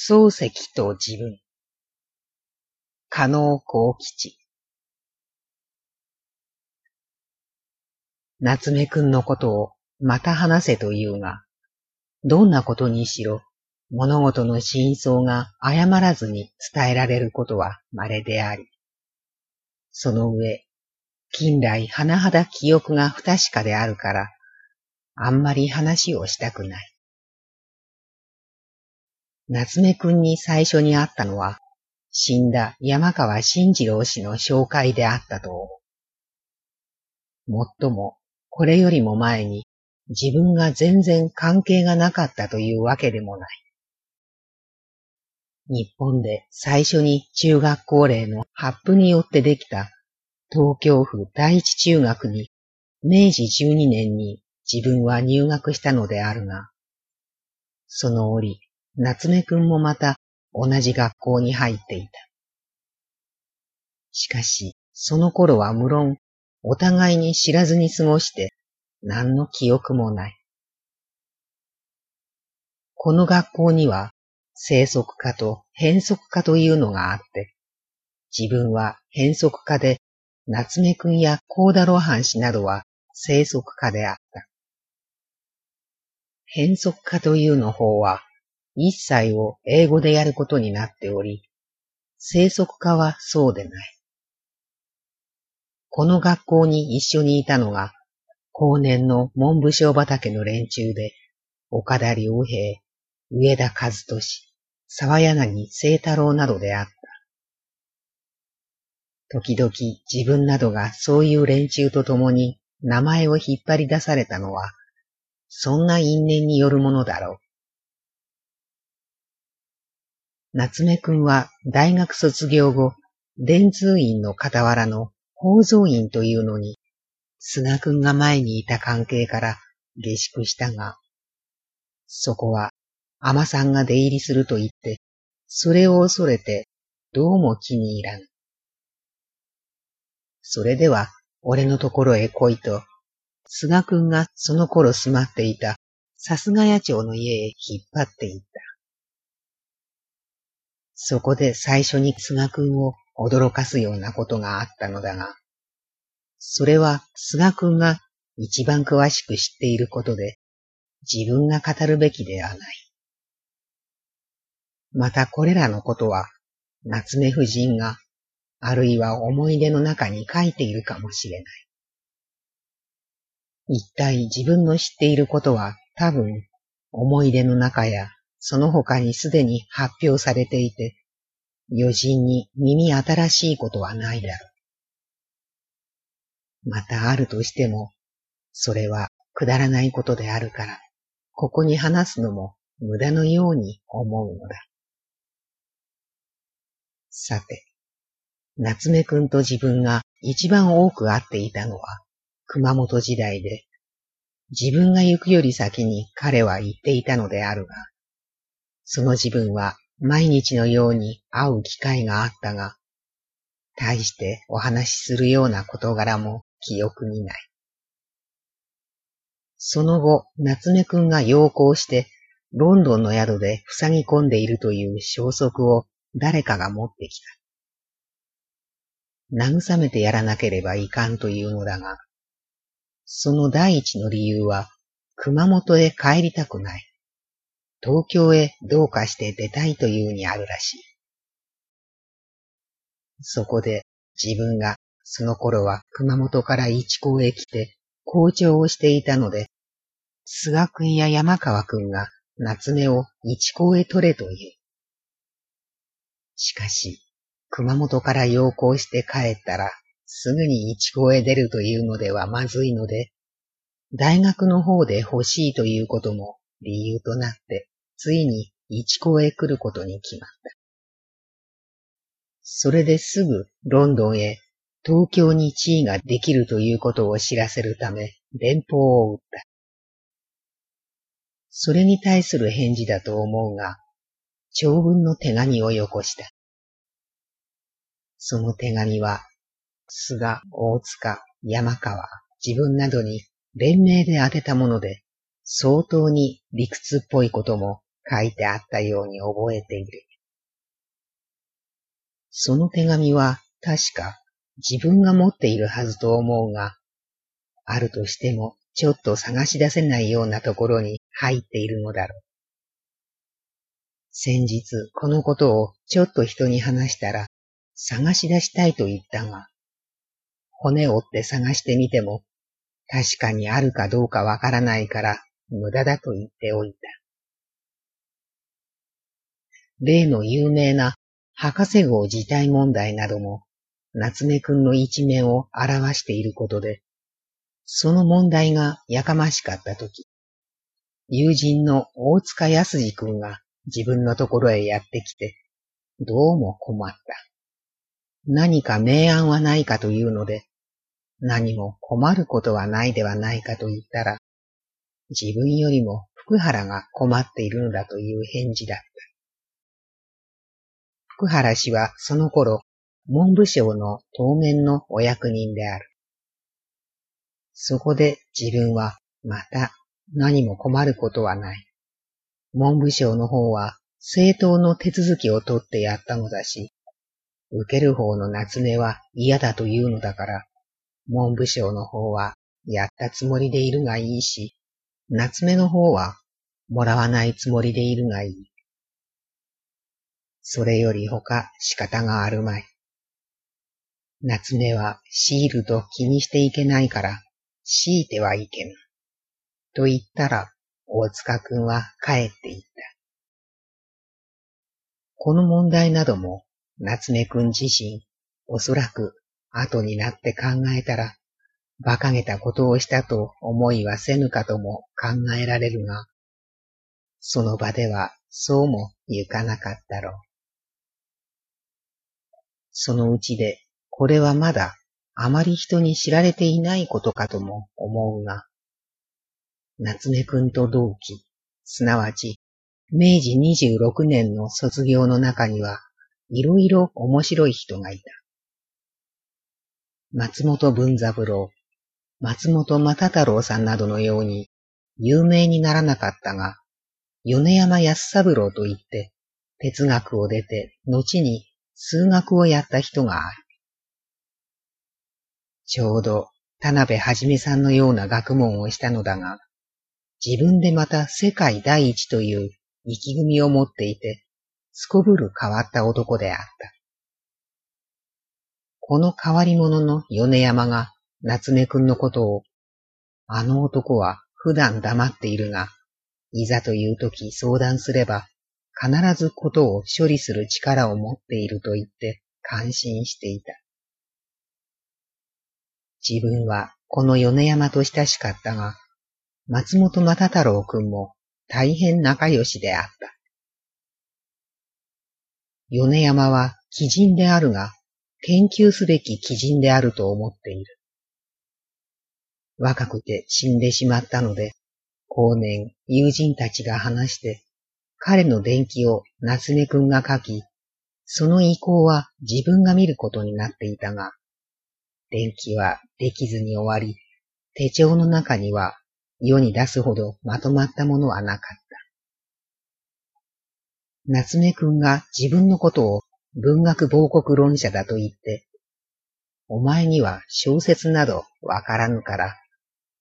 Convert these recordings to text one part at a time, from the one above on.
漱石と自分。加納幸吉。夏目くんのことをまた話せと言うが、どんなことにしろ物事の真相が誤らずに伝えられることは稀であり、その上、近来甚だ記憶が不確かであるから、あんまり話をしたくない。夏目くんに最初に会ったのは、死んだ山川慎次郎氏の紹介であったと思う。もっとも、これよりも前に自分が全然関係がなかったというわけでもない。日本で最初に中学校令の発布によってできた東京府第一中学に明治12年に自分は入学したのであるが、その折、夏目くんもまた同じ学校に入っていた。しかし、その頃は無論、お互いに知らずに過ごして、何の記憶もない。この学校には、生息科と変則科というのがあって、自分は変則科で夏目くんや高田露伴氏などは生息科であった。変則科というの方は、一切を英語でやることになっており、生息科はそうでない。この学校に一緒にいたのが、後年の文部省畑の連中で、岡田良平、上田和俊、沢柳清太郎などであった。時々自分などがそういう連中と共に名前を引っ張り出されたのは、そんな因縁によるものだろう。夏目くんは大学卒業後、電通院の傍らの宝蔵院というのに、菅くんが前にいた関係から下宿したが、そこは甘さんが出入りすると言って、それを恐れてどうも気に入らん。それでは、俺のところへ来いと、菅くんがその頃住まっていた、さすが屋町の家へ引っ張っていった。そこで最初に菅くんを驚かすようなことがあったのだが、それは菅くんが一番詳しく知っていることで、自分が語るべきではない。またこれらのことは、夏目夫人があるいは思い出の中に書いているかもしれない。一体自分の知っていることは多分思い出の中やその他にすでに発表されていて、余人に耳新しいことはないだろう。またあるとしても、それはくだらないことであるから、ここに話すのも無駄のように思うのだ。さて、夏目くんと自分が一番多く会っていたのは熊本時代で、自分が行くより先に彼は言っていたのであるが、その自分は毎日のように会う機会があったが、大してお話しするような事柄も記憶にない。その後、夏目くんが陽行して、ロンドンの宿で塞ぎ込んでいるという消息を誰かが持ってきた。慰めてやらなければいかんというのだが、その第一の理由は、熊本へ帰りたくない。東京へどうかして出たいというにあるらしい。そこで自分がその頃は熊本から一高へ来て校長をしていたので、菅くんや山川くんが夏目を一高へ取れという。しかし、熊本から陽行して帰ったら、すぐに一高へ出るというのではまずいので、大学の方で欲しいということも理由となって、ついに一高へ来ることに決まった。それですぐロンドンへ東京に地位ができるということを知らせるため電報を打った。それに対する返事だと思うが、長文の手紙をよこした。その手紙は、菅、大塚、山川、自分などに連名で当てたもので、相当に理屈っぽいことも書いてあったように覚えている。その手紙は確か自分が持っているはずと思うが、あるとしてもちょっと探し出せないようなところに入っているのだろう。先日このことをちょっと人に話したら探し出したいと言ったが、骨折って探してみても確かにあるかどうかわからないから無駄だと言っておいた。例の有名な博士号自体問題なども夏目くんの一面を表していることで、その問題がやかましかったとき、友人の大塚康二くんが自分のところへやってきて、どうも困った。何か明暗はないかというので、何も困ることはないではないかと言ったら、自分よりも福原が困っているのだという返事だった。福原氏はその頃、文部省の当面のお役人である。そこで自分はまた何も困ることはない。文部省の方は正当の手続きを取ってやったのだし、受ける方の夏目は嫌だというのだから、文部省の方はやったつもりでいるがいいし、夏目の方はもらわないつもりでいるがいい。それより他仕方があるまい。夏目はシールと気にしていけないから、強いてはいけぬ。と言ったら、大塚くんは帰っていった。この問題なども、夏目くん自身、おそらく後になって考えたら、馬鹿げたことをしたと思いはせぬかとも考えられるが、その場ではそうもゆかなかったろう。そのうちで、これはまだあまり人に知られていないことかとも思うが、夏目くんと同期、すなわち、明治26年の卒業の中には、いろいろ面白い人がいた。松本文三郎、松本又太郎さんなどのように有名にならなかったが、米山康三郎といって哲学を出て後に数学をやった人がある。ちょうど田辺はじめさんのような学問をしたのだが、自分でまた世界第一という意気組みを持っていて、すこぶる変わった男であった。この変わり者の米山が夏目くんのことを、あの男は普段黙っているが、いざという時相談すれば、必ずことを処理する力を持っていると言って感心していた。自分はこの米山と親しかったが、松本又太郎くんも大変仲良しであった。米山は奇人であるが、研究すべき奇人であると思っている。若くて死んでしまったので、後年友人たちが話して、彼の伝記を夏目くんが書き、その意向は自分が見ることになっていたが、電気はできずに終わり、手帳の中には世に出すほどまとまったものはなかった。夏目くんが自分のことを文学亡国論者だと言って、お前には小説などわからぬから、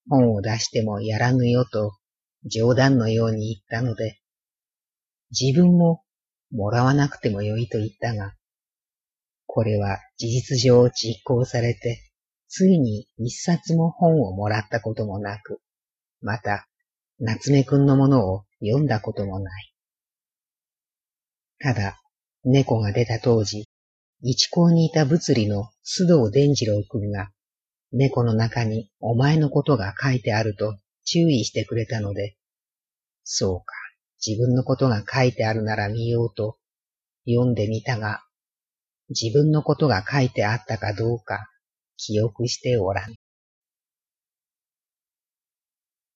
本を出してもやらぬよと冗談のように言ったので、自分ももらわなくてもよいと言ったが、これは事実上実行されて、ついに一冊も本をもらったこともなく、また、夏目くんのものを読んだこともない。ただ、猫が出た当時、一校にいた物理の須藤伝次郎くんが、猫の中にお前のことが書いてあると注意してくれたので、そうか、自分のことが書いてあるなら見ようと読んでみたが、自分のことが書いてあったかどうか記憶しておらん。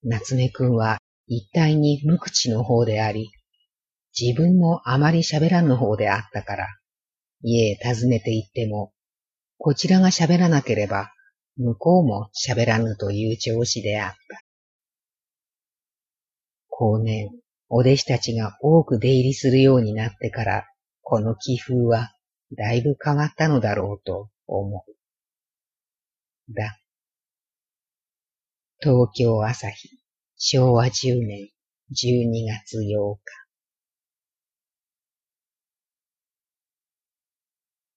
夏目くんは一体に無口の方であり、自分もあまり喋らんの方であったから、家へ訪ねて行っても、こちらが喋らなければ、向こうも喋らぬという調子であった。後年、お弟子たちが多く出入りするようになってから、この気風はだいぶ変わったのだろうと思う。だ。東京朝日、昭和10年12月8日。